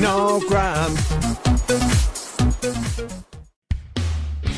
No cramp.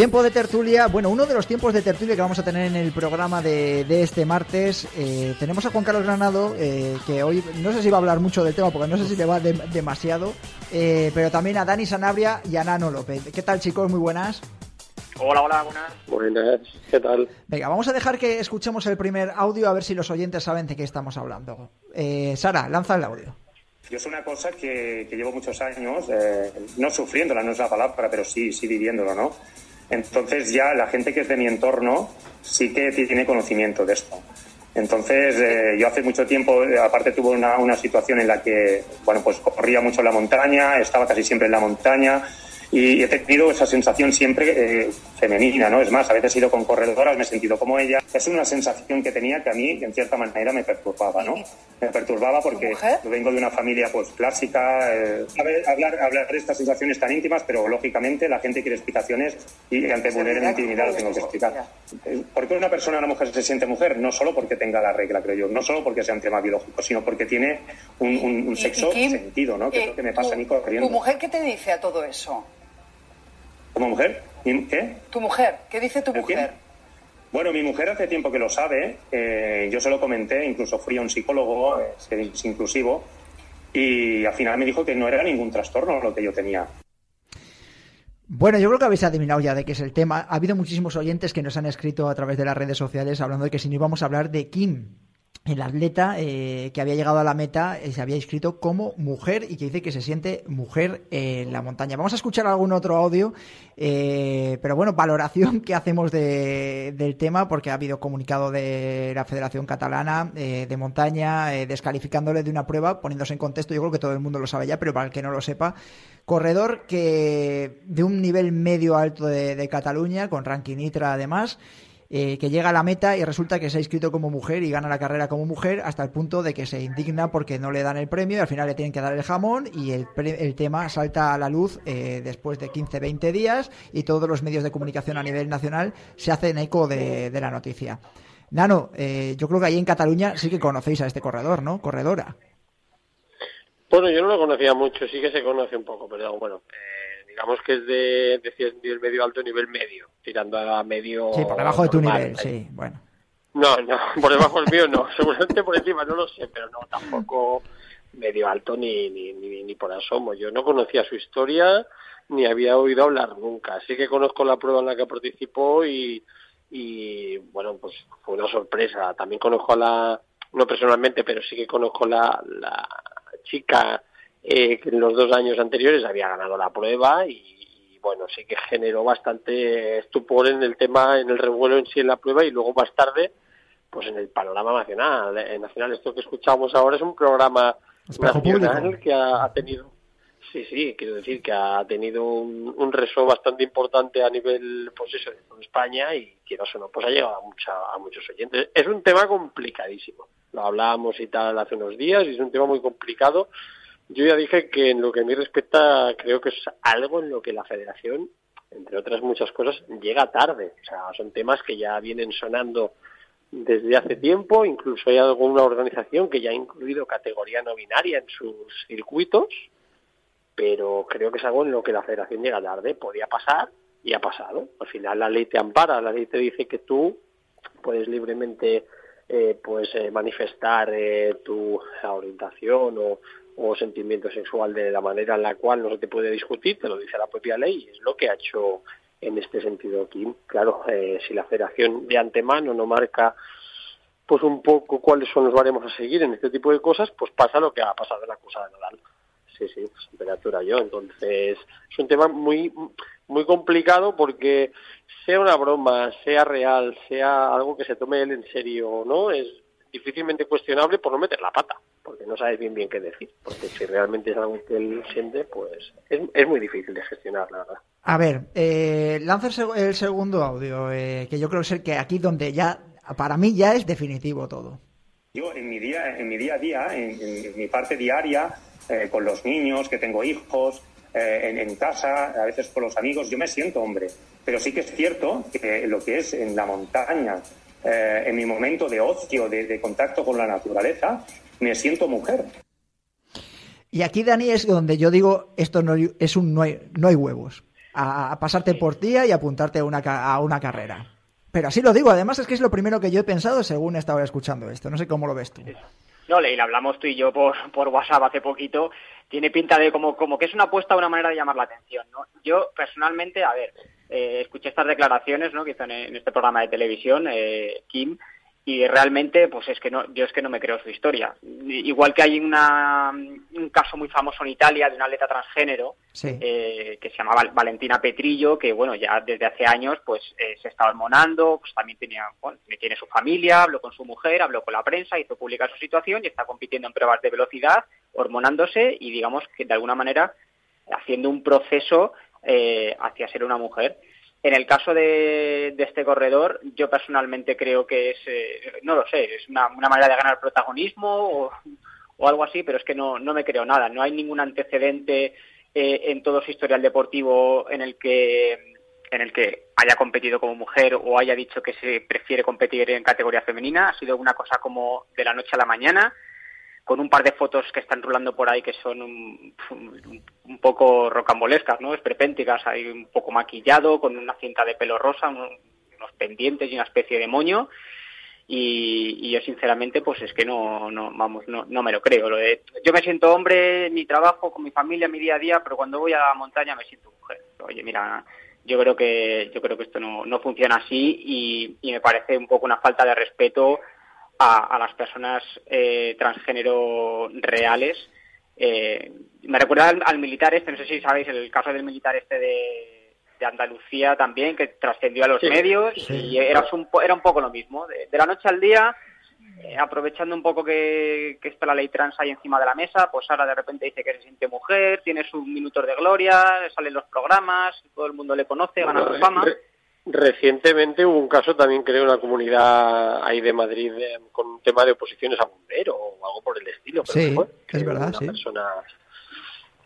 Tiempo de tertulia, bueno, uno de los tiempos de tertulia que vamos a tener en el programa de, de este martes, eh, tenemos a Juan Carlos Granado, eh, que hoy no sé si va a hablar mucho del tema, porque no sé si le va de- demasiado, eh, pero también a Dani Sanabria y a Nano López. ¿Qué tal chicos? Muy buenas. Hola, hola, buenas. Buenas, ¿qué tal? Venga, vamos a dejar que escuchemos el primer audio a ver si los oyentes saben de qué estamos hablando. Eh, Sara, lanza el audio. Yo es una cosa que, que llevo muchos años, eh, no sufriéndola, no es la palabra, pero sí, sí viviéndolo, ¿no? Entonces ya la gente que es de mi entorno sí que tiene conocimiento de esto. Entonces eh, yo hace mucho tiempo, eh, aparte tuve una, una situación en la que, bueno, pues corría mucho la montaña, estaba casi siempre en la montaña y he tenido esa sensación siempre eh, femenina, ¿no? Es más, a veces he ido con corredoras, me he sentido como ella. Es una sensación que tenía que a mí, en cierta manera, me perturbaba, ¿no? Me perturbaba porque yo vengo de una familia, pues, clásica. eh, hablar, hablar de estas sensaciones tan íntimas, pero lógicamente la gente quiere explicaciones y ante vulnerar mi intimidad lo tengo que explicar. Eh, ¿Por qué una persona, una mujer, se siente mujer? No solo porque tenga la regla, creo yo, no solo porque sea un tema biológico, sino porque tiene un, un- un Y- sexo y Kim, sentido, ¿no? Que es eh, lo que me pasa a mí corriendo. ¿Tu mujer qué te dice a todo eso? ¿Como mujer? ¿Y ¿Qué? ¿Tu mujer? ¿Qué dice tu mujer? Bueno, mi mujer hace tiempo que lo sabe. eh, yo se lo comenté, incluso fui a un psicólogo, eh, es inclusivo, y al final me dijo que no era ningún trastorno lo que yo tenía. Bueno, yo creo que habéis adivinado ya de qué es el tema. Ha habido muchísimos oyentes que nos han escrito a través de las redes sociales hablando de que si no íbamos a hablar de Kim. El atleta eh, que había llegado a la meta eh, se había inscrito como mujer y que dice que se siente mujer en la montaña. Vamos a escuchar algún otro audio, eh, pero bueno, valoración que hacemos de, del tema porque ha habido comunicado de la Federación Catalana de Montaña descalificándole de una prueba, poniéndose en contexto, yo creo que todo el mundo lo sabe ya, pero para el que no lo sepa, corredor que de un nivel medio alto de, de Cataluña, con ranking ITRA además, eh, que llega a la meta y resulta que se ha inscrito como mujer y gana la carrera como mujer hasta el punto de que se indigna porque no le dan el premio y al final le tienen que dar el jamón y el, el tema salta a la luz eh, después de 15-20 días y todos los medios de comunicación a nivel nacional se hacen eco de, la noticia. Nano, eh, yo creo que ahí en Cataluña sí que conocéis a este corredor, ¿no? Corredora. Bueno, yo no lo conocía mucho, sí que se conoce un poco, pero bueno, digamos que es de, de nivel medio alto, nivel medio, tirando a medio. Sí, por debajo de tu nivel, sí, bueno. No, no, por debajo del mío no, seguramente por encima no lo sé, pero no, tampoco medio alto ni, ni, ni, por asomo. Yo no conocía su historia ni había oído hablar nunca. Sí que conozco la prueba en la que participó y, y bueno, pues fue una sorpresa. También conozco a la, no personalmente, pero sí que conozco la, la chica eh, que en los dos años anteriores había ganado la prueba y, bueno, sí que generó bastante estupor en el tema, en el revuelo en sí en la prueba y luego más tarde, pues en el panorama nacional. Eh, nacional esto que escuchamos ahora es un programa nacional que ha, tenido, sí, sí, quiero decir que ha tenido un, un rezo bastante importante a nivel, pues eso, de España y quiero o no, pues ha llegado a, mucha, a muchos oyentes. Es un tema complicadísimo. Lo hablábamos y tal hace unos días y es un tema muy complicado yo ya dije que en lo que a mí respecta creo que es algo en lo que la federación, entre otras muchas cosas, llega tarde. O sea, son temas que ya vienen sonando desde hace tiempo, incluso hay alguna organización que ya ha incluido categoría no binaria en sus circuitos, pero creo que es algo en lo que la federación llega tarde. Podía pasar y ha pasado. Al final la ley te ampara, la ley te dice que tú puedes libremente eh, pues eh, manifestar eh, tu orientación o o sentimiento sexual de la manera en la cual no se te puede discutir, te lo dice la propia ley, es lo que ha hecho en este sentido aquí. Claro, eh, si la federación de antemano no marca pues un poco cuáles son los baremos a seguir en este tipo de cosas, pues pasa lo que ha pasado en la cosa de Nadal. Sí, sí, pues, temperatura yo. Entonces, es un tema muy, muy complicado porque sea una broma, sea real, sea algo que se tome él en serio, ¿no? Es difícilmente cuestionable por no meter la pata porque no sabes bien bien qué decir, porque si realmente es algo que él siente, pues es, muy difícil de gestionar, la verdad. A ver, eh, lanza el, segundo audio, eh, que yo creo que es el que aquí donde ya, para mí ya es definitivo todo. Yo en mi día, en mi día a día, en, mi parte diaria, eh, con los niños, que tengo hijos, eh, en, casa, a veces con los amigos, yo me siento hombre. Pero sí que es cierto que lo que es en la montaña, en mi momento de ocio, de, contacto con la naturaleza, me siento mujer. Y aquí, Dani, es donde yo digo, esto no, es un no hay, no hay huevos. A, pasarte por día y apuntarte a una, a una carrera. Pero así lo digo, además es que es lo primero que yo he pensado según estaba escuchando esto. No sé cómo lo ves tú. No, le hablamos tú y yo por, por WhatsApp hace poquito. Tiene pinta de como, como que es una apuesta, una manera de llamar la atención. ¿no? Yo, personalmente, a ver, eh, escuché estas declaraciones ¿no? que hizo en, este programa de televisión, eh, Kim, y realmente pues es que no yo es que no me creo su historia. Igual que hay una, un caso muy famoso en Italia de una atleta transgénero eh, que se llamaba Valentina Petrillo que bueno ya desde hace años pues eh, se estaba hormonando pues también tenía bueno, tiene su familia habló con su mujer habló con la prensa hizo pública su situación y está compitiendo en pruebas de velocidad hormonándose y digamos que de alguna manera haciendo un proceso eh, hacia ser una mujer en el caso de, este corredor, yo personalmente creo que es, eh, no lo sé, es una, manera de ganar protagonismo o, algo así, pero es que no, no me creo nada. No hay ningún antecedente eh, en todo su historial deportivo en el que en el que haya competido como mujer o haya dicho que se prefiere competir en categoría femenina. Ha sido una cosa como de la noche a la mañana con un par de fotos que están rulando por ahí que son un, poco rocambolescas, ¿no? Esperpénticas, hay un poco maquillado, con una cinta de pelo rosa, unos, pendientes y una especie de moño. Y, yo sinceramente pues es que no, no vamos no, no me lo creo lo yo me siento hombre mi trabajo con mi familia mi día a día pero cuando voy a la montaña me siento mujer oye mira yo creo que yo creo que esto no, no funciona así y, y me parece un poco una falta de respeto a, las personas eh, transgénero reales. Eh, me recuerda al, militar este, no sé si sabéis el caso del militar este de, de Andalucía también, que trascendió a los medios y era un, era un poco lo mismo. De, la noche al día, eh, aprovechando un poco que, que, está la ley trans ahí encima de la mesa, pues ahora de repente dice que se siente mujer, tiene sus minutos de gloria, salen los programas, todo el mundo le conoce, gana su fama. Recientemente hubo un caso también, creo, en la comunidad ahí de Madrid con un tema de oposiciones a bombero o algo por el estilo. sí, es verdad, sí.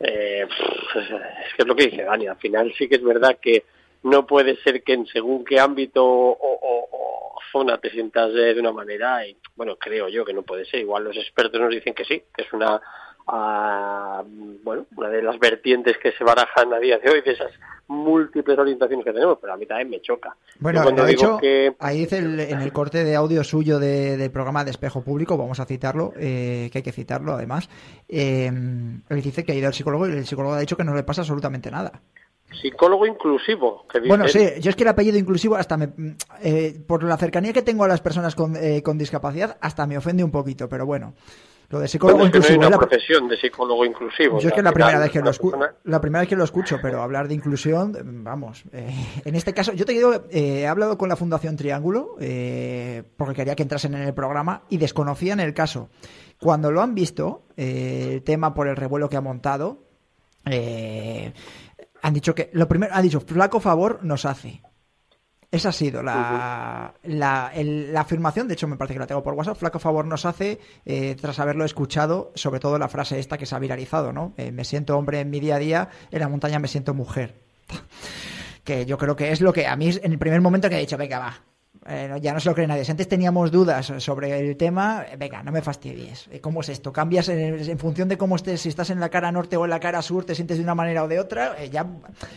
Eh, es que es lo que dice Dani, al final sí que es verdad que no puede ser que en según qué ámbito o, zona te sientas de una manera y bueno, creo yo que no puede ser. Igual los expertos nos dicen que sí, que es una bueno, una de las vertientes que se barajan a día de hoy de esas múltiples orientaciones que tenemos, pero a mí también me choca. Bueno, de hecho, ahí dice en el corte de audio suyo del programa de Espejo Público, vamos a citarlo, eh, que hay que citarlo además, eh, él dice que ha ido al psicólogo y el psicólogo ha dicho que no le pasa absolutamente nada. Psicólogo inclusivo. bueno, sí, yo es que el apellido inclusivo, hasta me, eh, por la cercanía que tengo a las personas con, con discapacidad, hasta me ofende un poquito, pero bueno. Lo de psicólogo inclusivo. No hay una profesión de psicólogo inclusivo. Yo es que la primera, vez que lo la primera vez que lo escucho, pero hablar de inclusión, vamos. Eh, en este caso, yo te digo, eh, he hablado con la Fundación Triángulo, eh, porque quería que entrasen en el programa y desconocían el caso. Cuando lo han visto, el tema por el revuelo que ha montado, han dicho que, lo primero, han dicho, flaco favor nos hace. Esa ha sido la, la, afirmación, de hecho me parece que la tengo por WhatsApp, flaco favor nos hace, eh, tras haberlo escuchado, sobre todo la frase esta que se ha viralizado, ¿no? Eh, me siento hombre en mi día a día, en la montaña me siento mujer. que yo creo que es lo que a mí en el primer momento que he dicho, venga, va, eh, ya no se lo cree nadie. Si antes teníamos dudas sobre el tema, venga, no me fastidies. Eh, ¿Cómo es esto? ¿Cambias en, función de cómo estés? Si estás en la cara norte o en la cara sur, te sientes de una manera o de otra, eh, ya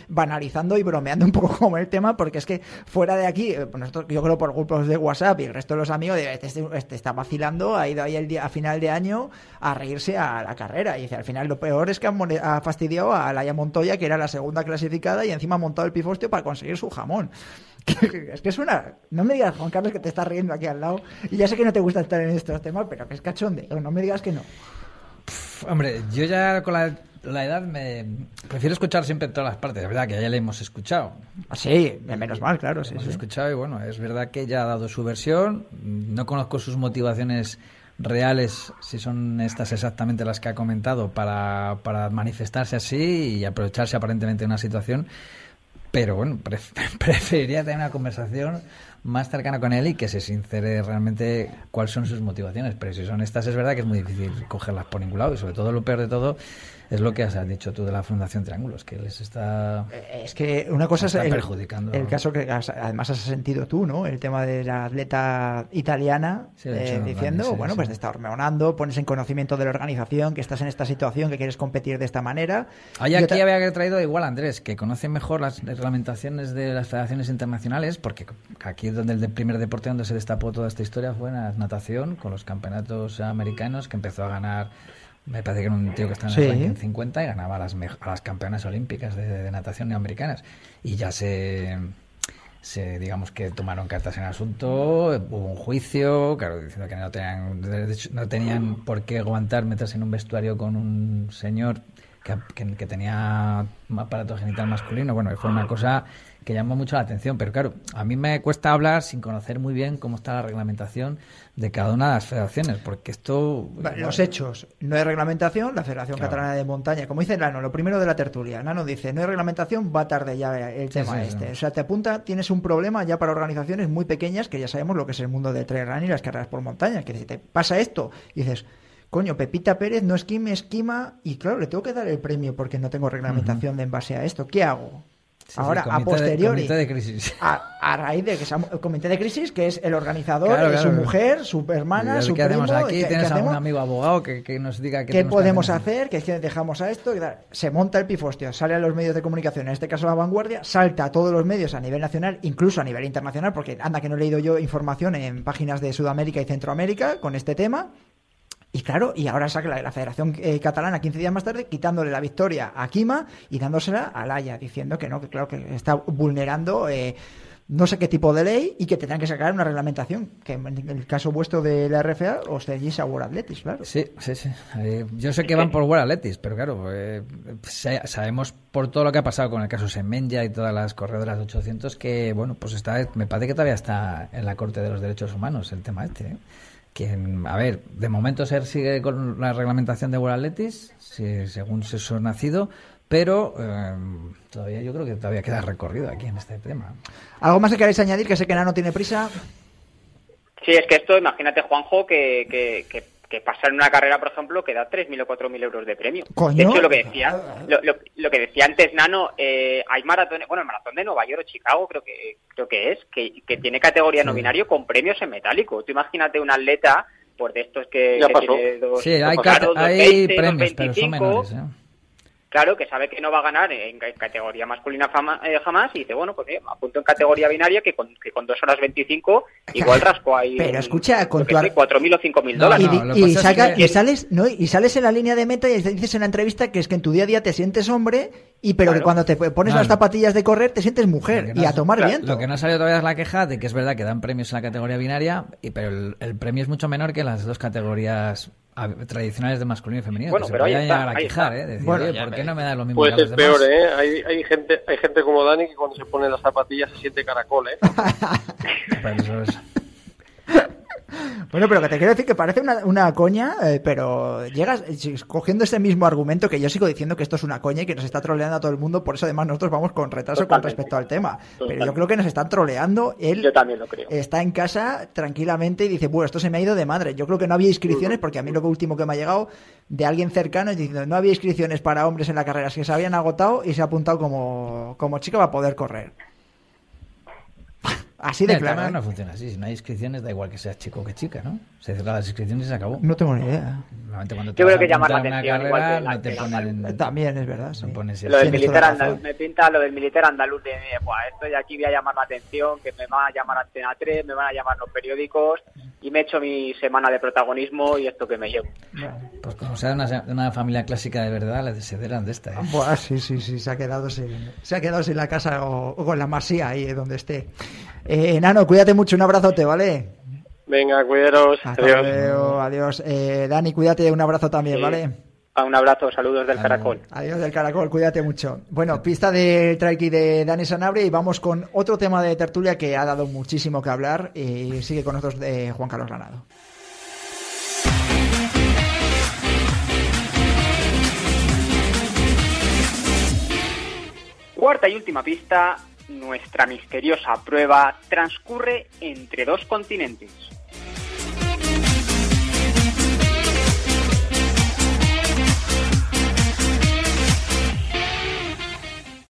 banalizando y bromeando un poco con el tema, porque es que fuera de aquí, pues nosotros, yo creo por grupos de WhatsApp y el resto de los amigos, este, este, este, está vacilando, ha ido ahí el día, a final de año a reírse a la carrera. Y dice, al final lo peor es que ha fastidiado a Laia Montoya, que era la segunda clasificada, y encima ha montado el pifostio para conseguir su jamón. es que suena. No me digas, Juan Carlos, que te estás riendo aquí al lado. Y ya sé que no te gusta estar en estos temas, pero que es cachonde. No me digas que no. hombre, yo ya con la, edad me prefiero escuchar siempre todas las partes. Es verdad que ya le hemos escuchado. Ah, sí, menos mal, claro. Sí, hemos escuchado y bueno, es verdad que ya ha dado su versión. No conozco sus motivaciones reales, si son estas exactamente las que ha comentado, para, para manifestarse así y aprovecharse aparentemente de una situación pero bueno, preferiría tener una conversación más cercana con él y que se sincere realmente cuáles son sus motivaciones. Pero si son estas, es verdad que es muy difícil cogerlas por ningún lado. Y sobre todo, lo peor de todo es lo que has dicho tú de la Fundación Triángulos, que les está. Eh, es que una cosa es el, perjudicando. el caso que además has sentido tú, ¿no? El tema de la atleta italiana eh, diciendo, bueno, pues te está hormonando, pones en conocimiento de la organización que estás en esta situación, que quieres competir de esta manera. Hay aquí había traído igual Andrés, que conoce mejor las reglamentaciones de las federaciones internacionales, porque aquí es donde el primer deporte donde se destapó toda esta historia fue en la natación, con los campeonatos americanos, que empezó a ganar me parece que era un tío que estaba en el 50 y ganaba a las, a las campeonas olímpicas de, natación americanas. Y ya se, se, digamos que tomaron cartas en el asunto, hubo un juicio, claro, diciendo que no tenían, no tenían por qué aguantar meterse en un vestuario con un señor que, que, tenía un aparato genital masculino. Bueno, fue una cosa que llamó mucho la atención, pero claro, a mí me cuesta hablar sin conocer muy bien cómo está la reglamentación de cada una de las federaciones, porque esto... Los hechos, no hay reglamentación, la Federación Catalana de Montaña, como dice Nano, lo primero de la tertulia, Nano dice, no hay reglamentación, va tarde ya el tema este. O sea, te apunta, tienes un problema ya para organizaciones muy pequeñas, que ya sabemos lo que es el mundo del trail running y las carreras por montaña, que si te pasa esto, y dices coño, Pepita Pérez no esquime, esquima, y claro, le tengo que dar el premio porque no tengo reglamentación de en base a esto. ¿Qué hago? Ahora, a posteriori, de, crisis. A, raíz de que el comité de crisis, que es el organizador, su mujer, su hermana, su ¿qué primo, hacemos aquí? ¿Tienes algún amigo abogado que, nos diga qué, podemos hacer? Que es que dejamos a esto. se monta el pifostio, sale a los medios de comunicación, en este caso la vanguardia, salta a todos los medios a nivel nacional, incluso a nivel internacional, porque anda que no he leído yo información en páginas de Sudamérica y Centroamérica con este tema. Y claro, y ahora saca la, la Federación eh, Catalana 15 días más tarde quitándole la victoria a Kima y dándosela a Laia, diciendo que no, que claro que está vulnerando eh, no sé qué tipo de ley y que tendrán que sacar una reglamentación. Que en el caso vuestro de la RFA os ceñís a World Athletics, claro. Sí, sí, sí. Eh, yo sé que van por World Athletics, pero claro, eh, sa- sabemos por todo lo que ha pasado con el caso Semenya y todas las corredoras de 800 que, bueno, pues está, me parece que todavía está en la Corte de los Derechos Humanos el tema este. Que, a ver, de momento se sigue con la reglamentación de World Athletics, si- según se ha nacido, pero eh, todavía yo creo que todavía queda recorrido aquí en este tema. ¿Algo más que queráis añadir? Que sé que Nano tiene prisa. Sí, es que esto, imagínate, Juanjo, que, que, que, que pasar en una carrera, por ejemplo, que da 3.000 o 4.000 euros de premio. Coño. De hecho, lo que decía, lo, lo- lo que decía antes Nano, eh, hay maratones, bueno, el maratón de Nueva York o Chicago creo que creo que es, que, que tiene categoría no binario con premios en metálico. Tú imagínate un atleta, pues de estos que, Ya que pasó. tiene dos, Sí, hay, dos hay 20, dos premios, pero son 25, menores. ¿eh? Claro, que sabe que no va a ganar en ca- categoría masculina fama- eh, jamás y dice, bueno, pues me apunto en categoría binaria que con, que con dos horas 25 igual rasco ahí Pero escucha, con tu ar- sé, 4.000 o 5.000 No, dólares. no, saca- que- y sales no y sales en la línea de meta y dices en la entrevista que es que en tu día a día te sientes hombre y pero que Claro. cuando te pones No, las no. zapatillas de correr te sientes mujer que y no- a tomar claro, viento Lo que no ha salido todavía es la queja de que es verdad que dan premios en la categoría binaria, y, pero el, el premio es mucho menor que en las dos categorías tradicionales de masculino y femenino. Bueno, que pero se ahí está, llegar a ahí quejar, está. ¿eh? Decir, Bueno, ¿por qué no me da lo mismo Puede que a los demás? peor, ¿eh? Hay, hay, gente, hay gente como Dani que cuando se pone las zapatillas se siente caracol, ¿eh? Bueno pero que te quiero decir que parece una, una coña eh, pero llegas eh, cogiendo ese mismo argumento que yo sigo diciendo que esto es una coña y que nos está troleando a todo el mundo por eso además nosotros vamos con retraso con respecto al tema pero yo creo que nos están troleando él Yo también lo creo. está en casa tranquilamente y dice, bueno, esto se me ha ido de madre. Yo creo que no había inscripciones, porque a mí lo último que me ha llegado de alguien cercano es diciendo, no había inscripciones para hombres en la carrera, es que se habían agotado y se ha apuntado como, como chica para poder correr. Así de el claro. ¿eh? no funciona así. Si no hay inscripciones, da igual que seas chico que chica, ¿no? Se cierran las inscripciones y se acabó. No tengo ni idea. Normalmente cuando te Yo creo que llamar la atención, igual carrera, que la- no te que la- ponen... También es verdad. sí. no pones Lo del militar andaluz, me pinta lo del militar andaluz de, Buah, esto de aquí voy a llamar la atención, que me van a llamar Antena 3, me van a llamar los periódicos y me he hecho mi semana de protagonismo y esto que me llevo. Pues como sea de una, una familia clásica de verdad, les se deran de esta, ¿eh? Buah, sí, sí, sí, se ha quedado sin, se ha quedado sin la casa o, o con la masía ahí donde esté. Eh, Nano, cuídate mucho, un abrazote, ¿vale? Venga, cuidaros. Hasta Adiós. luego, adiós. Eh, Dani, cuídate, un abrazo también, Sí. ¿vale? Un abrazo, saludos del Adiós. Caracol. Adiós del caracol, cuídate mucho. Bueno, pista del trike de Dani Sanabria y vamos con otro tema de tertulia que ha dado muchísimo que hablar y sigue con nosotros de Juan Carlos Granado. Cuarta y última pista, nuestra misteriosa prueba transcurre entre dos continentes.